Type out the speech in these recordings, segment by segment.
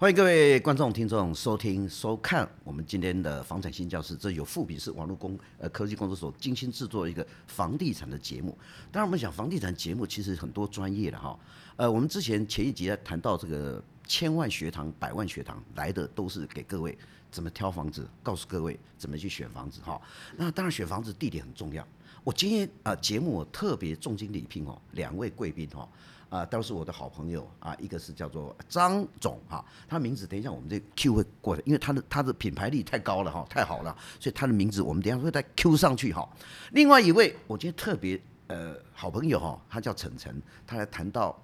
欢迎各位观众、听众收听、收看我们今天的房产新教室。这由富比士网络工呃科技工作所精心制作一个房地产的节目。当然，我们讲房地产节目其实很多专业的哈。呃，我们之前前一集谈到这个千万学堂、百万学堂来的都是给各位怎么挑房子，告诉各位怎么去选房子哈。那当然选房子地点很重要。我今天啊节目我特别重金礼聘哦两位贵宾哈。啊，都是我的好朋友啊，一个是叫做张总哈，他名字等一下我们这 Q 会过来，因为他的他的品牌力太高了哈，太好了，所以他的名字我们等一下会再 Q 上去哈。另外一位我觉得特别呃好朋友哈，他叫陈晨，他来谈到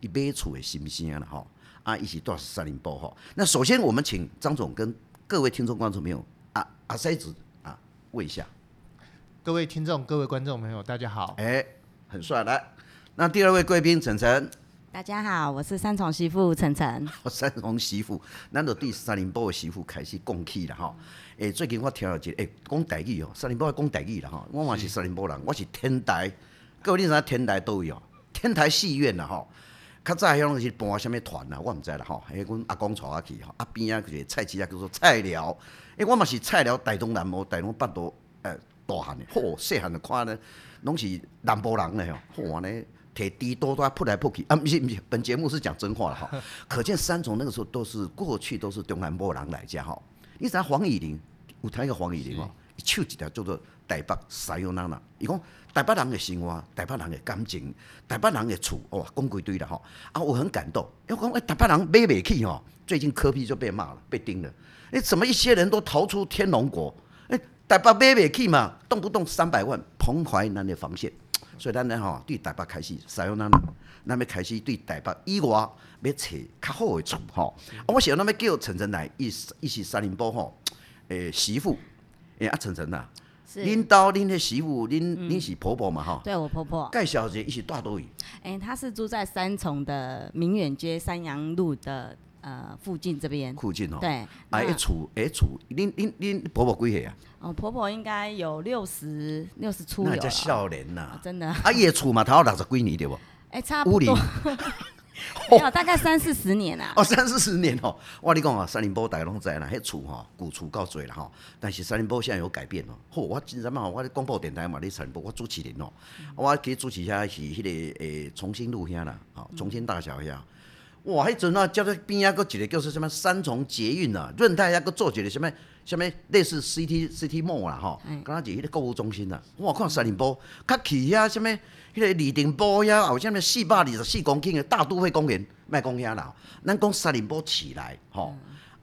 一杯醋的行不行了哈，啊一起多少三零包哈。那首先我们请张总跟各位听众观众朋友啊啊塞子啊问一下，各位听众各位观众朋友大家好，哎、欸、很帅来。那第二位贵宾晨晨，大家好，我是三重媳妇晨晨。三重媳妇，咱就对三林波的媳妇开始讲起了哈。诶、欸，最近我听到一个诶讲台语哦，三林波讲台语了哈。我嘛是三林波人，我是天台。各位你知影天台倒位哦？天台戏院啦吼。较早迄种是搬啥物团啦？我毋知啦吼。迄阮阿公带我去吼，阿边啊个菜市啊叫做菜寮。诶、欸，我嘛是菜寮大东南无大东北都诶大汉的，嚯细汉的看咧，拢是南部人咧吼，嚯呢。铁滴多多扑来扑去啊！不是不是，本节目是讲真话了哈。可见三重那个时候都是过去都是中南波人来家哈。你知黄以玲有谈一个黄以玲哦，一唱一条叫做台北西洋人啦。伊讲台北人的生活，台北人的感情，台北人的厝哇，讲几堆了哈。啊，我很感动，因为讲哎，台北人买不起哈。最近科比就被骂了，被盯了。哎，怎么一些人都逃出天龙国？哎，台北买不起嘛，动不动三百万，彭淮南的防线。所以咱呢吼，对台北开始，使用咱咱要开始对台北以外要找较好的厝吼。啊，我想咱要叫晨晨来，一一起三林波吼，诶媳妇，诶啊晨晨呐，恁兜恁的媳妇，恁恁是婆婆嘛吼？对我婆婆。介绍一下，一起大多位。诶，她是住在三重的明远街三阳路的呃附近这边。附近哦。对。啊，一厝一厝，恁恁恁婆婆几岁啊？哦，婆婆应该有六十六十出有了，那叫少年呐、哦，真的。啊，伊的厝嘛，头六十几年对不？哎、欸，差不多。没有，大概三四十年啊。哦，三四十年哦。我跟你讲啊，三林波大家拢知啦，迄厝哈古厝够多啦哈。但是三林波现在有改变哦。嚯，我今日嘛，我咧广播电台嘛，咧三林波我主持人哦。嗯、我给主持一下是迄、那个诶、欸、重新路遐啦，好，重新大桥遐。哇，迄阵啊，叫做边啊，搁一个叫做什么三重捷运啊，润泰啊，搁做一个什么什么类似 CT CT Mall 啦，吼，刚刚是迄个购物中心啦。哇，看三林波，较去遐什么，迄个李定波遐，有啥物四百二十四公顷的大都会公园，卖讲遐啦。咱讲三林波起来，吼，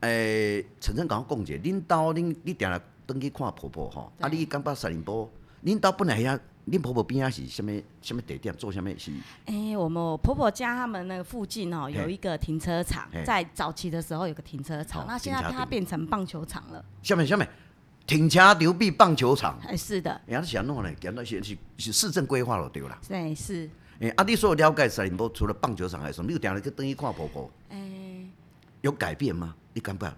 诶，晨晨甲我讲者，恁兜恁你定来登去看婆婆吼，啊，你感觉三林波，恁兜本来遐。恁婆婆边仔是什么什么地点做什么事？哎、欸，我们婆婆家他们那个附近哦，有一个停车场，在早期的时候有个停车场，那现在它变成棒球场了。下面下面，停车场变棒球场。哎，是的。哎，他想弄呢，讲那些是是市政规划了对啦。对，是。哎，啊，你所有了解三林波除了棒球场还是什么？你有定来去等于看婆婆？哎、欸，有改变吗？你敢不敢？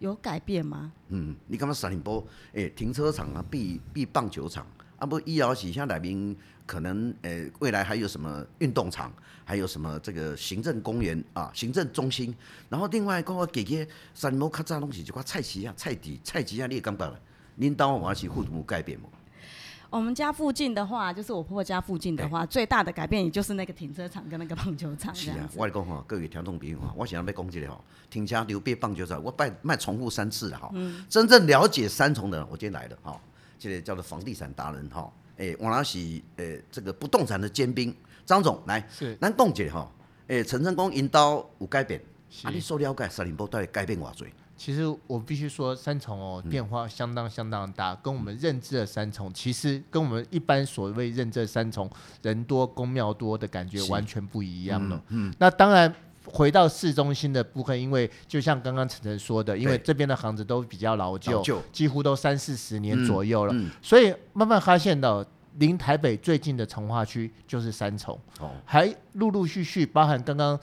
有改变吗？嗯，你感觉三林波？诶，停车场啊，比比棒球场。啊不，医疗体现在里面可能诶、未来还有什么运动场，还有什么这个行政公园啊，行政中心。然后另外，讲我姐姐三毛较早东西就讲菜市啊，菜地菜市啊，你也感觉了？恁当我是父母改变吗？我们家附近的话，就是我婆婆家附近的话，欸、最大的改变也就是那个停车场跟那个棒球场。是啊，我来讲哈，各位听众朋友哈，我想要讲这个哈，停车场变棒球场，我拜卖重复三次了哈。嗯。真正了解三重的人，我今天来了哈。这个叫做房地产达人哈，诶，王老喜，诶，这个不动产的尖兵张总来，是，咱讲一下哈，诶，陈成功引导有改变，啊，你所了解三林波到底改变偌济？其实我必须说，三重哦，变化相当相当大，跟我们认知的三重，其实跟我们一般所谓认知的三重人多宫庙多的感觉完全不一样了。嗯，嗯，那当然。回到市中心的部分，因为就像刚刚晨晨说的，因为这边的房子都比较老旧，旧。几乎都三四十年左右了，嗯嗯、所以慢慢发现到离台北最近的从化区就是三重，哦、还陆陆续续包含刚刚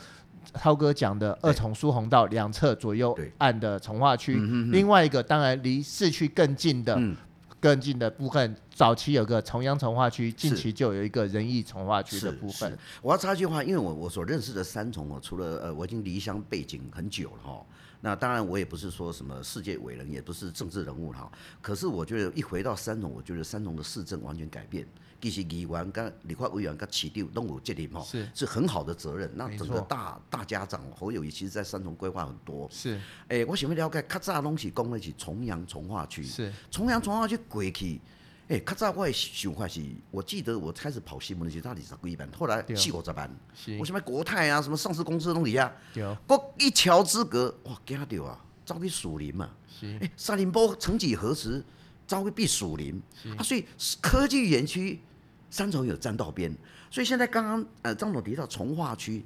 涛哥讲的二重疏洪道两侧左右岸的从化区，另外一个当然离市区更近的。嗯。更近的部分早期有个重阳从化区，近期就有一个仁义从化区的部分。我要插一句话，因为我我所认识的三重哦，除了呃我已经离乡背景很久了哈，那当然我也不是说什么世界伟人，也不是政治人物哈，可是我觉得一回到三重，我觉得三重的市政完全改变。其实议员跟立法委员跟市长都有责任哈，是是很好的责任。那整个大大家长侯友宜其实在三重规划很多。是，诶、欸，我想要了解，较早拢是讲的是重阳从化区。是，重阳从化区过去，诶，较早我的想法是，我记得我开始跑新闻的时候，到底是几万，后来四五十万。我什么国泰啊，什么上市公司拢底下，过一桥之隔，哇，惊到啊，走去树林嘛。是，诶、欸，沙林波曾几何时，走去避树林。啊，所以科技园区。三重有占到边，所以现在刚刚呃张总提到从化区，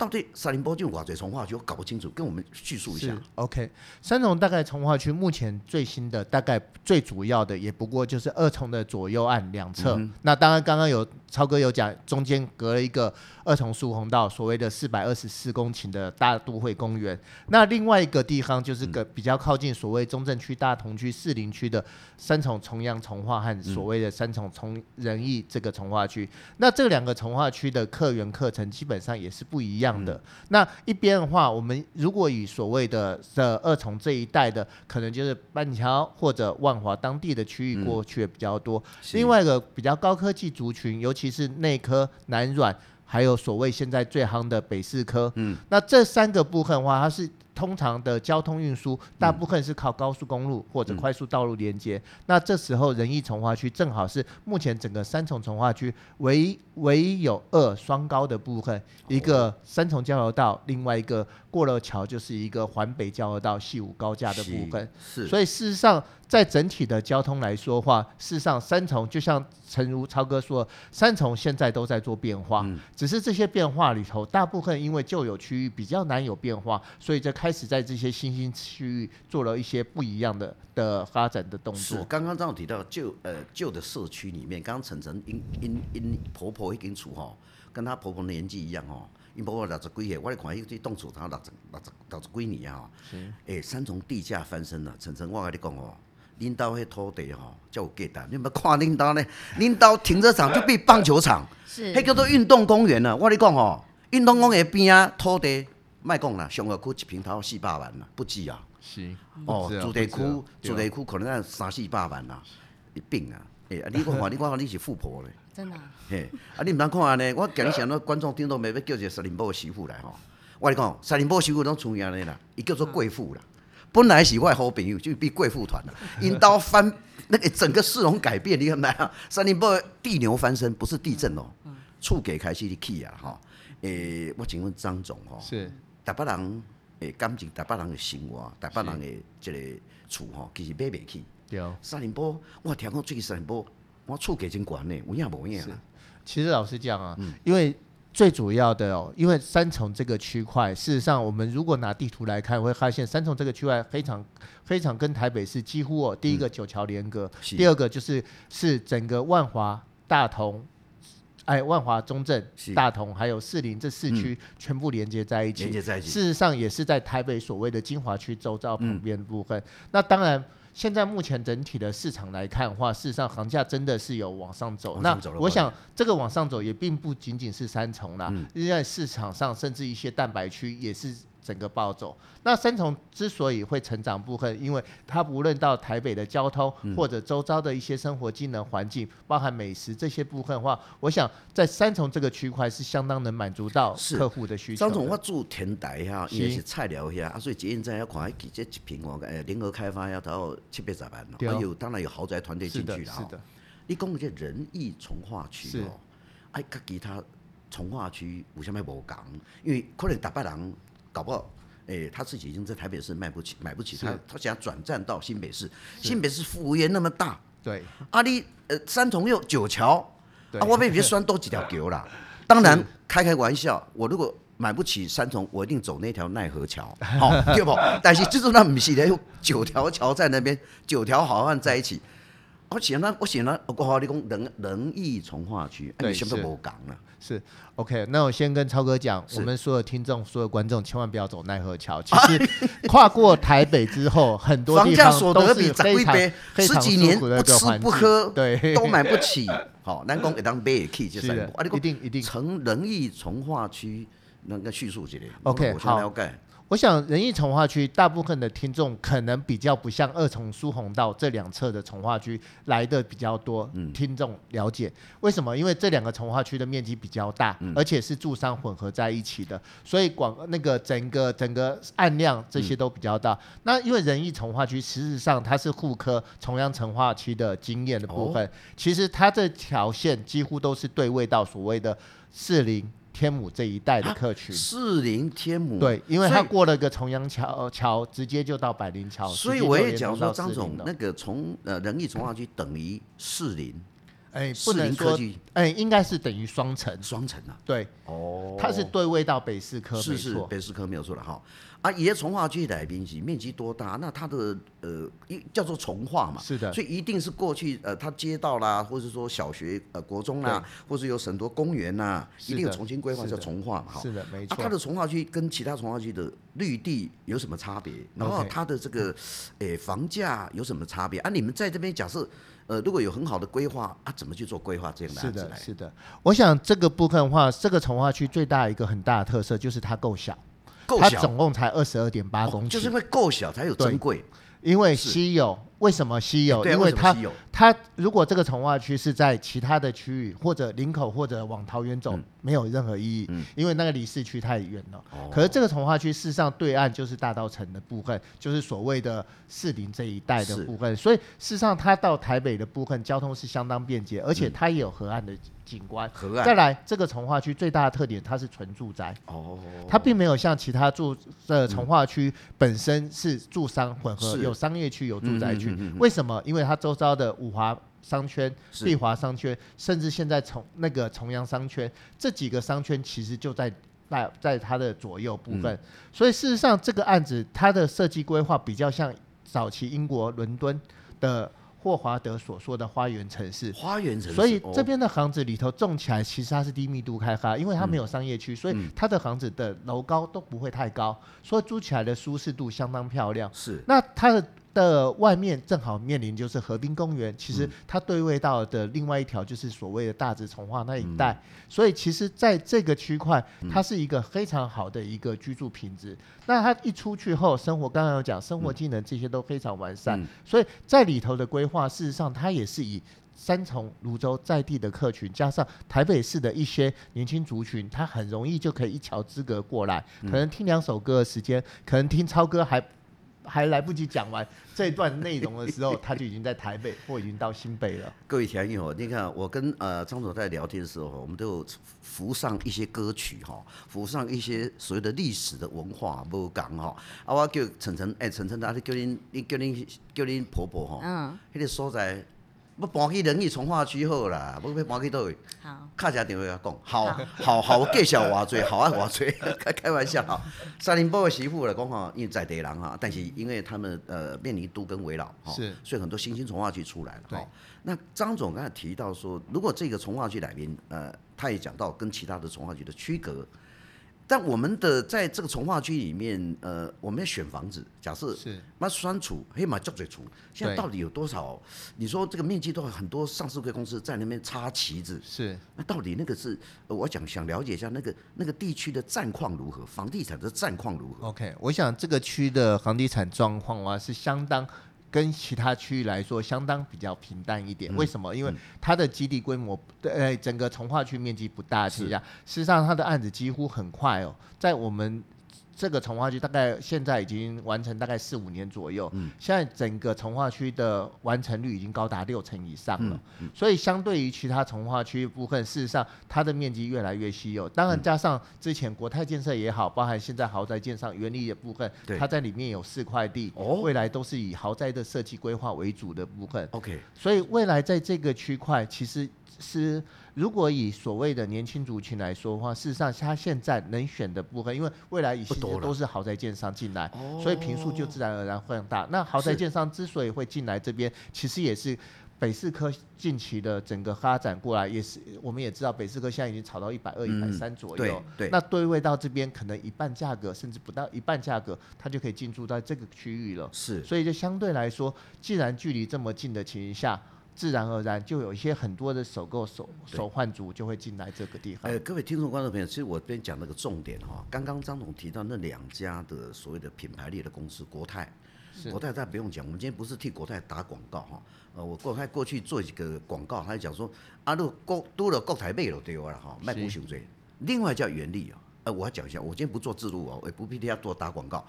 到底沙林波就瓦嘴从化区，我搞不清楚，跟我们叙述一下。OK，三重大概从化区目前最新的大概最主要的也不过就是二重的左右岸两侧，嗯、那当然刚刚有超哥有讲，中间隔了一个。二重疏洪道，所谓的四百二十四公顷的大都会公园，那另外一个地方就是个比较靠近所谓中正区、大同区、士林区的三重重阳从化和所谓的三重重仁义这个从化区。那这两个从化区的客源课程基本上也是不一样的。那一边的话，我们如果以所谓的这二重这一带的，可能就是板桥或者万华当地的区域过去的比较多。另外一个比较高科技族群，尤其是内科、南软。还有所谓现在最夯的北四科，嗯，那这三个部分的话，它是通常的交通运输，大部分是靠高速公路或者快速道路连接。嗯、那这时候仁义从化区正好是目前整个三重从化区唯一唯一有二双高的部分，一个三重交流道，另外一个过了桥就是一个环北交流道，系五高架的部分。是，所以事实上。在整体的交通来说的话，事实上三重就像陈如超哥说，三重现在都在做变化，嗯、只是这些变化里头，大部分因为旧有区域比较难有变化，所以就开始在这些新兴区域做了一些不一样的的发展的动作。刚刚张总提到旧呃旧的社区里面，刚刚晨晨因因因婆婆已经处哈，跟她婆婆年纪一样哦，因婆婆六十几岁，我来看伊这栋厝，她六十六十六十几年啊，哎是、欸，三重地价翻身了，晨晨我跟你讲哦。领导迄土地吼，才有价值。你们看恁兜呢？恁兜停车场就比棒球场，是，迄叫做运动公园了。我跟你讲吼，运动公园边啊土地，卖讲啦，上个区一平头四百万啦，不止啊。是，哦，主题区，主题区可能要三四百万啦，一并啊。诶，你看看，你看看，你是富婆咧？真的。嘿，啊，你毋通看安尼？我今日想到观众听到咪？要叫一个沙林波的媳妇来吼。我跟你讲，沙林波媳妇拢出名咧啦，伊叫做贵妇啦。本来是我好朋友，就变贵妇团了。因刀翻那个整个市容改变，你看没有？沙林波地牛翻身，不是地震哦，厝给开始的起啊哈。诶，我请问张总哦，是台北人诶，感情台北人的生活，台北人的这个厝哈，其实买不起。对。三林波，我听讲最近三林波，我厝给真悬呢，有影无影？其实老实讲啊，嗯、因为。最主要的哦，因为三重这个区块，事实上我们如果拿地图来看，会发现三重这个区块非常非常跟台北市几乎哦，第一个九桥连隔，嗯、第二个就是是整个万华、大同，哎，万华、中正、大同还有士林这四区全部连接在一起，连接在一起。事实上也是在台北所谓的精华区周遭旁边的部分。嗯、那当然。现在目前整体的市场来看的话，事实上行价真的是有往上走。那我想这个往上走也并不仅仅是三重啦，嗯、因为市场上甚至一些蛋白区也是。整个暴走，那三重之所以会成长部分，因为它无论到台北的交通，或者周遭的一些生活机能环境，包含美食这些部分的话，我想在三重这个区块是相当能满足到客户的需求。张总，我住天台哈，因为是菜鸟遐，啊，所以捷运站要看，几这一平哦，诶，联合开发要到七八十万哦，还有当然有豪宅团队进去了哈。你讲这仁义从化区哦，哎，跟其他从化区有啥物无同？因为可能台北人。搞不好，哎、欸，他自己已经在台北市买不起，买不起，他他想转战到新北市。新北市服务业那么大，对，阿里呃三重又九桥，对啊，我被别拴多几条桥啦。当然开开玩笑，我如果买不起三重，我一定走那条奈何桥，好对不？但是就是那不是的，有九条桥在那边，九条好汉在一起。我想呢，我想呢，我好你讲仁仁义从化区，哎，什么都无讲了。是，OK，那我先跟超哥讲，我们所有听众、所有观众千万不要走奈何桥。其实跨过台北之后，很多地方都是非常非常舒服的一个环境，十几年不吃不喝，对，都买不起。好，南宫一当买得起就三步，一定一定。成仁义从化区那个叙述这里，OK，好。我想仁义从化区大部分的听众可能比较不像二重疏洪道这两侧的从化区来的比较多，听众了解为什么？因为这两个从化区的面积比较大，而且是住商混合在一起的，所以广那个整个整个案量这些都比较大。那因为仁义从化区实质上它是沪科重阳重划区的经验的部分，其实它这条线几乎都是对位到所谓的士林。天母这一带的客群，士林天母。对，因为他过了个重阳桥桥，直接就到百灵桥，所以我也讲说张总那个从呃仁义重划区等于士林，哎，不能说哎，应该是等于双城，双城啊，对，哦，它是对位到北四科，是是北四科没有错了哈。啊，也从化区来宾是面积多大？那它的呃一叫做从化嘛，是的，所以一定是过去呃它街道啦，或者说小学呃国中啦，或者有很多公园呐，一定有重新规划叫从化嘛，哈，是的，没错。它的从化区跟其他从化区的绿地有什么差别？然后它的这个诶房价有什么差别？啊，你们在这边假设呃如果有很好的规划啊，怎么去做规划这样的？是的，是的。我想这个部分的话，这个从化区最大一个很大的特色就是它够小。它总共才二十二点八公顷，就是因为够小才有珍贵，因为稀有。为什么稀有？因为它它如果这个从化区是在其他的区域或者林口或者往桃园走，没有任何意义，因为那个离市区太远了。可是这个从化区事实上对岸就是大道城的部分，就是所谓的士林这一带的部分，所以事实上它到台北的部分交通是相当便捷，而且它也有河岸的景观。河岸。再来，这个从化区最大的特点，它是纯住宅。哦。它并没有像其他住的从化区本身是住商混合，有商业区有住宅区。为什么？因为它周遭的五华商圈、丽华商圈，甚至现在重那个重阳商圈，这几个商圈其实就在在在它的左右部分。所以事实上，这个案子它的设计规划比较像早期英国伦敦的霍华德所说的花园城市。花园城市。所以这边的房子里头种起来，其实它是低密度开发，因为它没有商业区，所以它的房子的楼高都不会太高，所以租起来的舒适度相当漂亮。是。那它的。的外面正好面临就是河滨公园，其实它对位到的另外一条就是所谓的大直从化那一带，嗯、所以其实在这个区块，它是一个非常好的一个居住品质。嗯、那它一出去后，生活刚刚有讲，生活技能这些都非常完善，嗯、所以在里头的规划，事实上它也是以三重、泸州在地的客群，加上台北市的一些年轻族群，它很容易就可以一桥之隔过来，可能听两首歌的时间，可能听超哥还。还来不及讲完这段内容的时候，他就已经在台北或已经到新北了。各位听友，你看我跟呃张总在聊天的时候，我们都有附上一些歌曲哈，附上一些所谓的历史的文化不讲哈。啊，我叫晨晨，哎，晨晨，他叫您，你叫您叫您婆婆哈，嗯，那个所在。要搬去仁义从化区好啦，要要搬去倒位？好，卡一下电话甲讲，好好好介绍偌济，好啊偌济，开 开玩笑哈。三林波的媳妇来讲哈，因为在地人哈，但是因为他们呃面临都跟围绕哈，是，所以很多新兴从化区出来了。对，那张总刚才提到说，如果这个从化区来宾，呃，他也讲到跟其他的从化区的区隔。但我们的在这个从化区里面，呃，我们要选房子，假设是那酸楚黑马叫嘴楚，现在到底有多少？你说这个面积都很多上市柜公司在那边插旗子，是那到底那个是？我想想了解一下那个那个地区的战况如何，房地产的战况如何？OK，我想这个区的房地产状况啊是相当。跟其他区域来说，相当比较平淡一点。为什么？因为它的基地规模，呃，整个从化区面积不大，是啊。事实上，它的案子几乎很快哦，在我们。这个从化区大概现在已经完成大概四五年左右，嗯，现在整个从化区的完成率已经高达六成以上了，嗯嗯、所以相对于其他从化区部分，事实上它的面积越来越稀有。当然加上之前国泰建设也好，包含现在豪宅建商元利的部分，对。它在里面有四块地，哦、未来都是以豪宅的设计规划为主的部分。OK，所以未来在这个区块其实是。如果以所谓的年轻族群来说的话，事实上他现在能选的部分，因为未来一些都是豪宅建商进来，所以平数就自然而然会很大。那豪宅建商之所以会进来这边，其实也是北四科近期的整个发展过来，也是我们也知道，北四科现在已经炒到一百二、一百三左右。对，那对位到这边，可能一半价格，甚至不到一半价格，它就可以进驻到这个区域了。是，所以就相对来说，既然距离这么近的情形下，自然而然就有一些很多的首购手手换族就会进来这个地方。呃，各位听众观众朋友，其实我这边讲那个重点哈，刚刚张总提到那两家的所谓的品牌力的公司，国泰。国泰再不用讲，我们今天不是替国泰打广告哈，呃，我国泰过去做几个广告，他就讲说，啊，如果国多了国台卖了对我了哈，卖不行罪。另外叫原力啊，呃，我要讲一下，我今天不做自录哦，我也不必替他多打广告。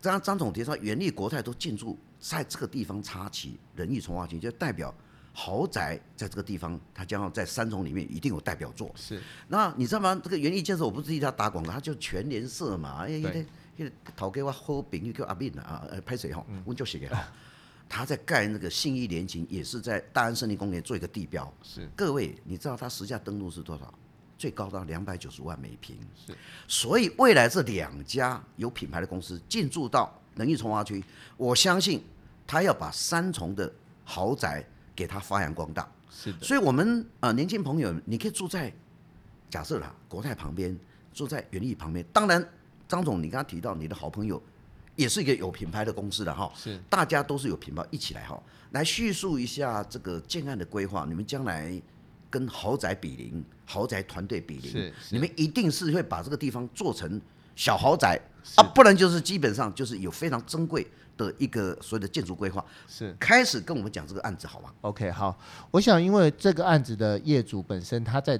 张张总提到原力、国泰都进驻在这个地方插旗仁义重划区，就代表豪宅在这个地方，它将要在三重里面一定有代表作。是，那你知道吗？这个园艺建设，我不是替他打广告，他就全联社嘛，哎。对那个头给我好朋友叫阿敏啊，呃，拍谁哈？温就写给他。他在盖那个信义联勤，也是在大安森林公园做一个地标。是。各位，你知道他实价登录是多少？最高到两百九十万每平。是。所以未来这两家有品牌的公司进驻到仁义重划区，我相信他要把三重的豪宅给他发扬光大。是的。所以我们啊、呃，年轻朋友，你可以住在假设啦，国泰旁边，住在元利旁边，当然。张总，你刚刚提到你的好朋友，也是一个有品牌的公司的哈，是，大家都是有品牌，一起来哈，来叙述一下这个建案的规划，你们将来跟豪宅比邻，豪宅团队比邻，你们一定是会把这个地方做成小豪宅啊，不然就是基本上就是有非常珍贵。的一个所谓的建筑规划。是。开始跟我们讲这个案子好吗？OK，好，我想因为这个案子的业主本身他在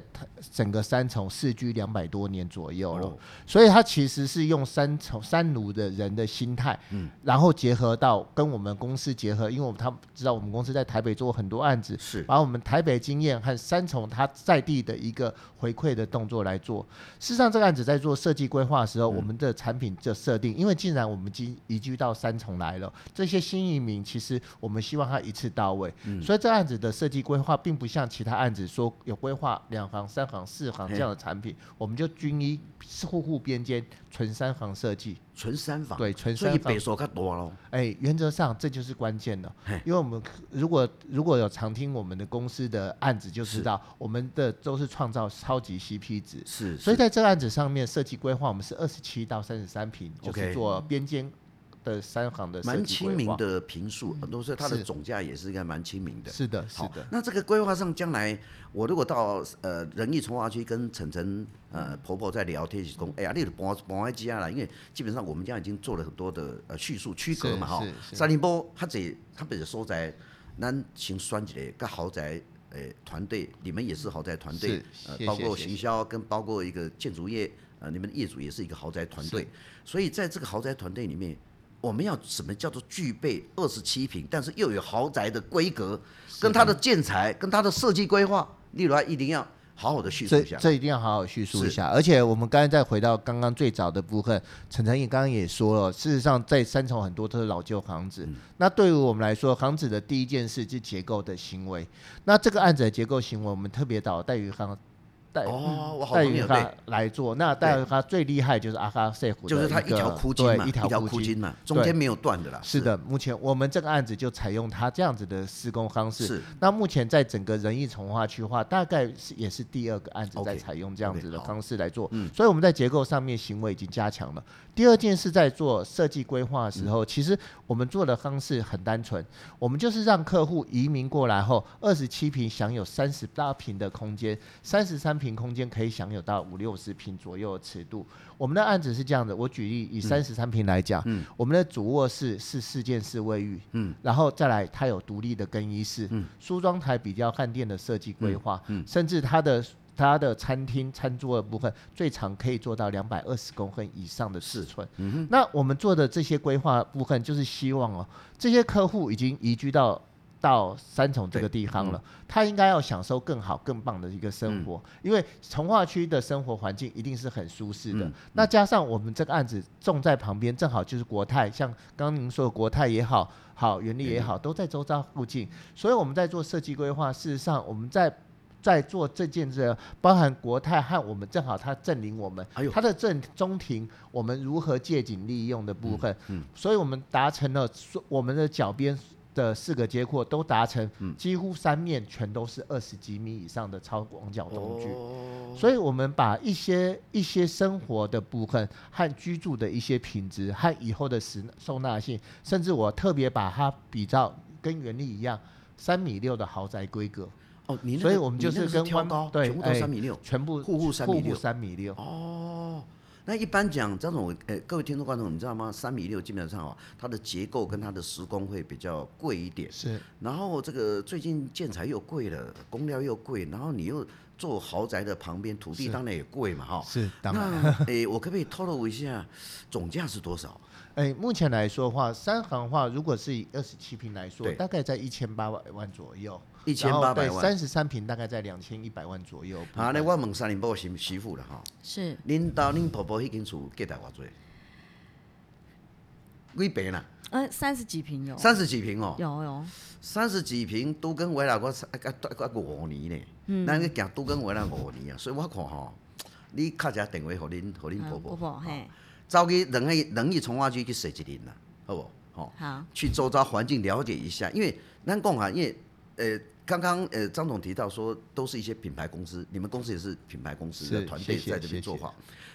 整个三重世居两百多年左右了，哦、所以他其实是用三重三芦的人的心态，嗯，然后结合到跟我们公司结合，因为我们他知道我们公司在台北做很多案子，是。把我们台北经验和三重他在地的一个回馈的动作来做。事实上，这个案子在做设计规划的时候，嗯、我们的产品的设定，因为既然我们已经移居到三重来。来了，这些新移民其实我们希望他一次到位，嗯、所以这案子的设计规划并不像其他案子说有规划两行、三行、四行这样的产品，我们就均一户户边间纯三房设计，纯三房，对，纯三房，所以别墅较多咯。哎，原则上这就是关键了，因为我们如果如果有常听我们的公司的案子，就知道我们的都是创造超级 CP 值，是，所以在这个案子上面设计规划，我们是二十七到三十三平，就是做边间。的三行的蛮亲民的平数，很多时候它的总价也是应该蛮亲民的。是的，是的。那这个规划上，将来我如果到呃仁义从化区跟晨晨呃婆婆在聊天时，说哎呀，你搬搬来家啦，因为基本上我们家已经做了很多的呃叙述区隔嘛哈。三林波他这他本身所在，咱先选一个豪宅呃团队，你们也是豪宅团队，呃包括行销跟包括一个建筑业，呃你们的业主也是一个豪宅团队，所以在这个豪宅团队里面。我们要什么叫做具备二十七平，但是又有豪宅的规格，跟它的建材，跟它的设计规划，例如它一定要好好的叙述一下。这一定要好好叙述一下。而且我们刚才再回到刚刚最早的部分，陈承义刚刚也说了，事实上在三重很多都是老旧房子。嗯、那对于我们来说，房子的第一件事是结构的行为。那这个案子的结构行为，我们特别导戴宇刚。带带于他来做，那带于他最厉害就是阿卡塞湖，就是他一条枯筋嘛，一条枯筋嘛，中间没有断的啦。是的，目前我们这个案子就采用他这样子的施工方式。是。那目前在整个仁义从化区化，大概是也是第二个案子在采用这样子的方式来做。嗯。所以我们在结构上面行为已经加强了。第二件事在做设计规划的时候，其实我们做的方式很单纯，我们就是让客户移民过来后，二十七平享有三十八平的空间，三十三坪。坪空间可以享有到五六十平左右的尺度。我们的案子是这样的，我举例以三十三平来讲，嗯，我们的主卧室是四件式卫浴，嗯，然后再来它有独立的更衣室，嗯，梳妆台比较汉店的设计规划，嗯，甚至它的它的餐厅餐桌的部分最长可以做到两百二十公分以上的尺寸，嗯哼，那我们做的这些规划部分就是希望哦，这些客户已经移居到。到三重这个地方了，嗯、他应该要享受更好、更棒的一个生活，嗯、因为从化区的生活环境一定是很舒适的。那加上我们这个案子种在旁边，正好就是国泰，像刚刚您说的国泰也好，好元力也好，都在周遭附近，所以我们在做设计规划。事实上，我们在在做这件事，包含国泰和我们正好他证明我们，他的正中庭，我们如何借景利用的部分，嗯嗯、所以我们达成了我们的脚边。的四个街廓都达成，几乎三面全都是二十几米以上的超广角灯具，哦、所以我们把一些一些生活的部分和居住的一些品质和以后的实收纳性，甚至我特别把它比照跟原力一样，三米六的豪宅规格。哦，你那个、所以我们就是跟挑高，对，全部都三米六，全部户户三米六，三米六。哦。那一般讲，张总，呃，各位听众观众，你知道吗？三米六基本上哦，它的结构跟它的施工会比较贵一点。是。然后这个最近建材又贵了，工料又贵，然后你又做豪宅的旁边，土地当然也贵嘛，哈。是。当然。那，诶，我可不可以透露一下总价是多少？诶，目前来说的话，三行的话，如果是以二十七平来说，大概在一千八百万左右。一千八百万，三十三平大概在两千一百万左右。好，那我问三林波媳媳妇了哈。是。恁到恁婆婆迄间厝几大偌济？几平啦？呃，三十几平有。三十几平哦。有有。三十几平都跟围了我啊啊啊五年呢。嗯。咱去行都跟围了五年啊，所以我看吼，你敲一下电话给恁给恁婆婆。婆婆嘿。走去仁义仁义从化区去踅一林啦，好不？好。好。去周遭环境了解一下，因为咱讲啊，因为呃。刚刚呃，张总提到说，都是一些品牌公司，你们公司也是品牌公司的团队在这边做画。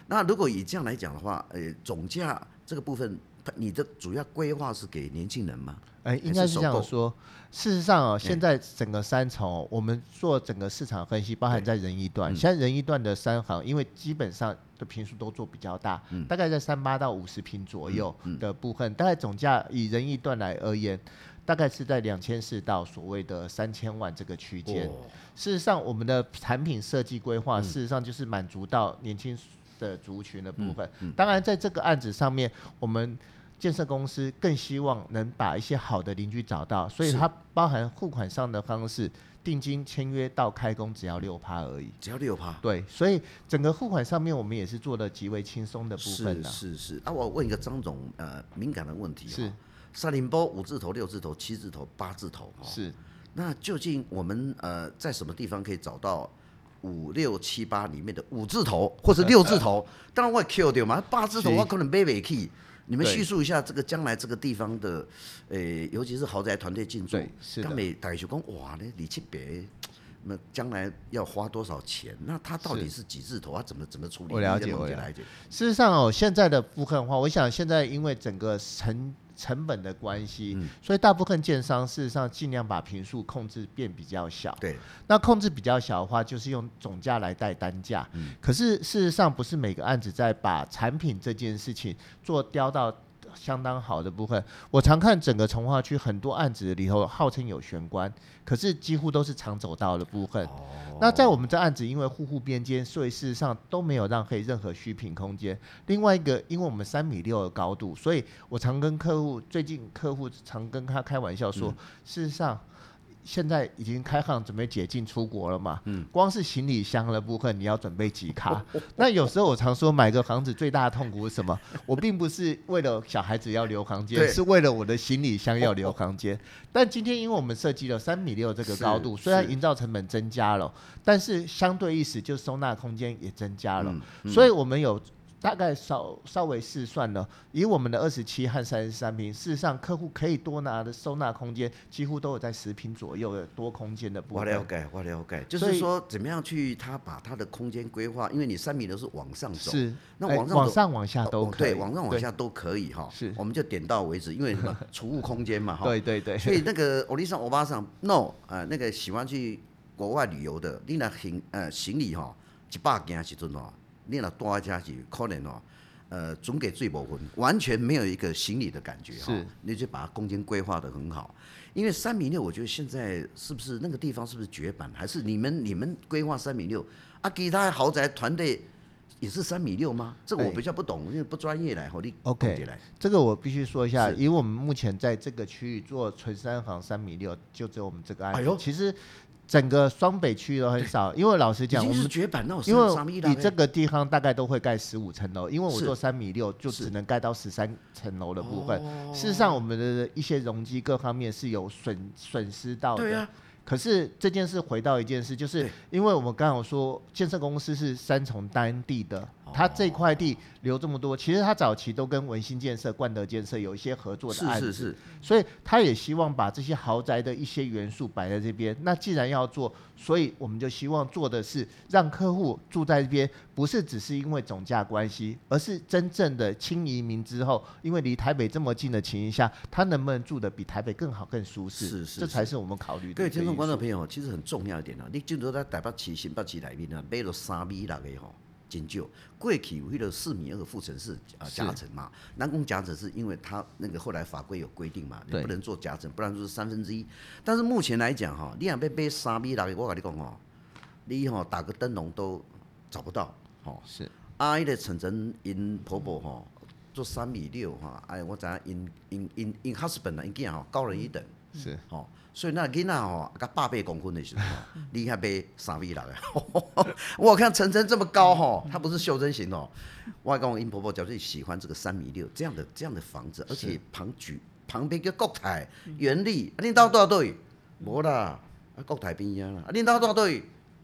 那如果以这样来讲的话，呃，总价这个部分，你的主要规划是给年轻人吗？哎，应该是这样说。事实上啊，现在整个三重，我们做整个市场分析，包含在仁义段，现在仁义段的三行，因为基本上的平数都做比较大，大概在三八到五十平左右的部分，大概总价以仁义段来而言。大概是在两千四到所谓的三千万这个区间。事实上，我们的产品设计规划，事实上就是满足到年轻的族群的部分。当然，在这个案子上面，我们建设公司更希望能把一些好的邻居找到，所以它包含付款上的方式，定金签约到开工只要六趴而已。只要六趴。对，所以整个付款上面，我们也是做的极为轻松的部分。是是是。啊，我问一个张总呃敏感的问题。是。沙林波五字头、六字头、七字头、八字头，是。那究竟我们呃在什么地方可以找到五六七八里面的五字头或者六字头？当然我也 Q 掉嘛，八字头我可能背背去。你们叙述一下这个将来这个地方的，诶，尤其是豪宅团队进驻，是的。每大概就讲哇，那你去别，那将来要花多少钱？那他到底是几字头？它怎么怎么处理？我了解，我了解。事实上哦，现在的部分的话，我想现在因为整个成成本的关系，嗯、所以大部分建商事实上尽量把平数控制变比较小。对，那控制比较小的话，就是用总价来带单价。嗯、可是事实上不是每个案子在把产品这件事情做雕到相当好的部分。我常看整个从化区很多案子里头号称有玄关，可是几乎都是长走道的部分。哦那在我们这案子，因为户户边间，所以事实上都没有浪费任何虚品空间。另外一个，因为我们三米六的高度，所以我常跟客户，最近客户常跟他开玩笑说，事实上。现在已经开放准备解禁出国了嘛？嗯，光是行李箱的部分，你要准备几卡？那有时候我常说，买个房子最大的痛苦是什么？我并不是为了小孩子要留房间，是为了我的行李箱要留房间。但今天因为我们设计了三米六这个高度，虽然营造成本增加了，但是相对意思就收纳空间也增加了，所以我们有。大概稍稍微试算了，以我们的二十七和三十三平，事实上客户可以多拿的收纳空间，几乎都有在十平左右的多空间的部分。我了解，我了解，就是说怎么样去他把他的空间规划，因为你三米都是往上走，是那往上、欸、往上往下都可以，对，往上往下都可以哈。是，我们就点到为止，因为什么储物空间嘛哈。对对对。所以那个欧丽莎欧巴桑，no 啊、呃，那个喜欢去国外旅游的，你那行呃行李哈一百件时阵哦，你那多加是可能哦。呃，总给最部分，完全没有一个行李的感觉哈。是，你就把它空间规划得很好。因为三米六，我觉得现在是不是那个地方是不是绝版？还是你们你们规划三米六？啊，其他豪宅团队也是三米六吗？这个我比较不懂，因为不专业来。好，你 OK 来。这个我必须说一下，因为我们目前在这个区域做纯三房三米六，就只有我们这个案子。哎呦，其实。整个双北区都很少，因为老实讲，我们绝版，因为你这个地方大概都会盖十五层楼，因为我做三米六就只能盖到十三层楼的部分。事实上，我们的一些容积各方面是有损损失到的。可是这件事回到一件事，就是因为我们刚刚有说建设公司是三重当地的，他这块地留这么多，其实他早期都跟文新建设、冠德建设有一些合作的案子，是。是是，所以他也希望把这些豪宅的一些元素摆在这边。那既然要做，所以我们就希望做的是让客户住在这边，不是只是因为总价关系，而是真正的轻移民之后，因为离台北这么近的情况下，他能不能住得比台北更好、更舒适？是是，是，这才是我们考虑的。各位听众、观众朋友，其实很重要一点啊，你进入在台北市、新北市里面啊，买了三米六的吼，真少。过去有迄个四米二的复层式啊夹层嘛，南宫夹层是因为它那个后来法规有规定嘛，你不能做夹层，不然就是三分之一。但是目前来讲哈，你想要买三米六，我跟你讲哦，你吼打个灯笼都找不到。吼，是。啊，伊个晨晨因婆婆吼做三米六哈，哎，我知影因因因因 husband 啊，因囝吼高人一等。是。吼。所以那囡仔哦，甲百八公分的时候，你还被三米六的。我看晨晨这么高吼，他不是袖珍型哦。我讲因婆婆就是喜欢这个三米六这样的这样的房子，而且旁举旁边个国台、原力，恁兜多少对？无啦，啊国台边啊啦，恁兜多少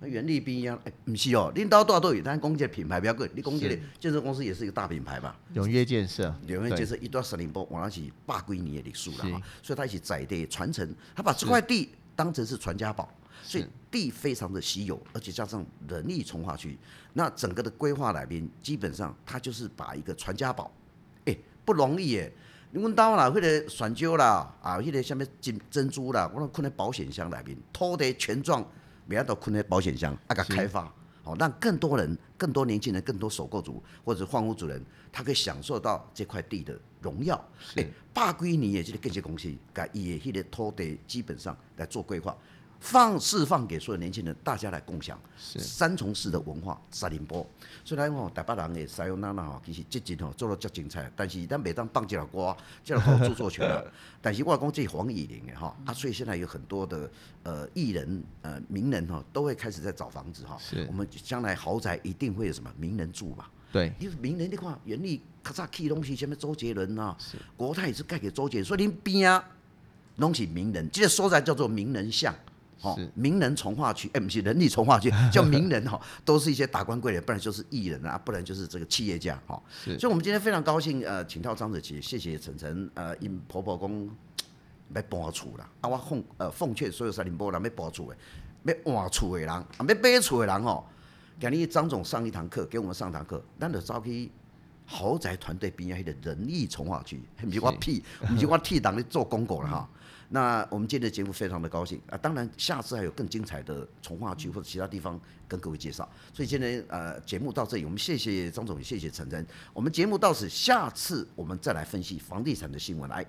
对？元利边啊，哎、欸，不是哦，领导多少都有，但公建品牌比较贵。你公建的建设公司也是一个大品牌吧？永业建设，永业建设一段十年波，往上起百几年的历史了哈，所以他一起载地传承，他把这块地当成是传家宝，所以地非常的稀有，而且加上人力从化区，那整个的规划来边，基本上他就是把一个传家宝，哎、欸，不容易耶。你问到啦，或者选蕉啦，啊，迄个什么金珍珠啦，我拢困在保险箱里边，土地权状。每样都困在保险箱，啊，个开发，好让更多人、更多年轻人、更多首购族或者换屋主人，他可以享受到这块地的荣耀。哎，八归你也就是这些公司，甲伊的迄个土地基本上来做规划。放释放给所有年轻人，大家来共享三重市的文化。沙林波，虽然吼台北人的使用娜娜吼，其实这阵吼做了足精彩，但是咱每当放这条歌，这条歌著作权了。但是我讲这黄以玲的哈，啊，所以现在有很多的呃艺人呃名人哈，都会开始在找房子哈。是。我们将来豪宅一定会有什么名人住嘛？对。因为名人的话，原力咔嚓起东西，前面周杰伦啊，国泰也是盖给周杰伦，所以您边啊弄起名人，这个所在叫做名人巷。哦，名人从化区，哎，不是人力从化区，叫名人哈，都是一些达官贵人，不然就是艺人啊，不然就是这个企业家哈。所以，我们今天非常高兴，呃，请到张子琪，谢谢晨晨，呃，因婆婆讲要搬厝啦，啊，我奉呃奉劝所有三林波人要搬厝的，要换厝的人，啊，要买厝的人哦，今日张总上一堂课，给我们上堂课，咱就走去豪宅团队边啊，迄个人力重划区，不是我屁，不是我替人咧做广告了哈。那我们今天的节目非常的高兴啊！当然，下次还有更精彩的从化区或者其他地方跟各位介绍。所以今天呃节目到这里，我们谢谢张总，谢谢陈真。我们节目到此，下次我们再来分析房地产的新闻来。